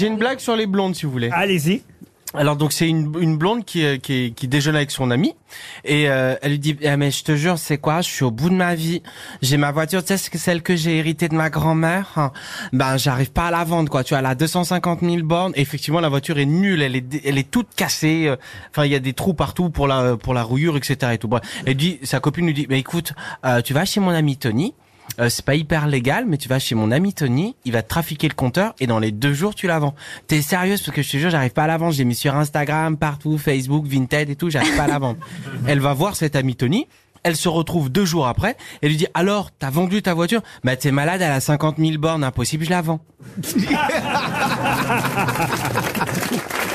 J'ai une blague sur les blondes, si vous voulez. Allez-y. Alors donc c'est une, une blonde qui, euh, qui, qui déjeune avec son ami. Et euh, elle lui dit ah, mais je te jure c'est quoi? Je suis au bout de ma vie. J'ai ma voiture. Tu sais c'est celle que j'ai héritée de ma grand-mère. Hein. ben j'arrive pas à la vendre quoi. Tu vois elle a 250 000 bornes. Et effectivement la voiture est nulle. Elle est elle est toute cassée. Euh, enfin il y a des trous partout pour la pour la rouillure etc et tout. Bref. elle dit sa copine lui dit mais écoute euh, tu vas chez mon ami Tony euh, c'est pas hyper légal, mais tu vas chez mon ami Tony, il va te trafiquer le compteur et dans les deux jours tu la vends. T'es sérieuse parce que je te jure j'arrive pas à la vendre. J'ai mis sur Instagram, partout, Facebook, Vinted et tout, j'arrive pas à la vendre. Elle va voir cet ami Tony. Elle se retrouve deux jours après et lui dit alors t'as vendu ta voiture? Bah t'es malade, elle a 50 000 bornes, impossible, je la vends.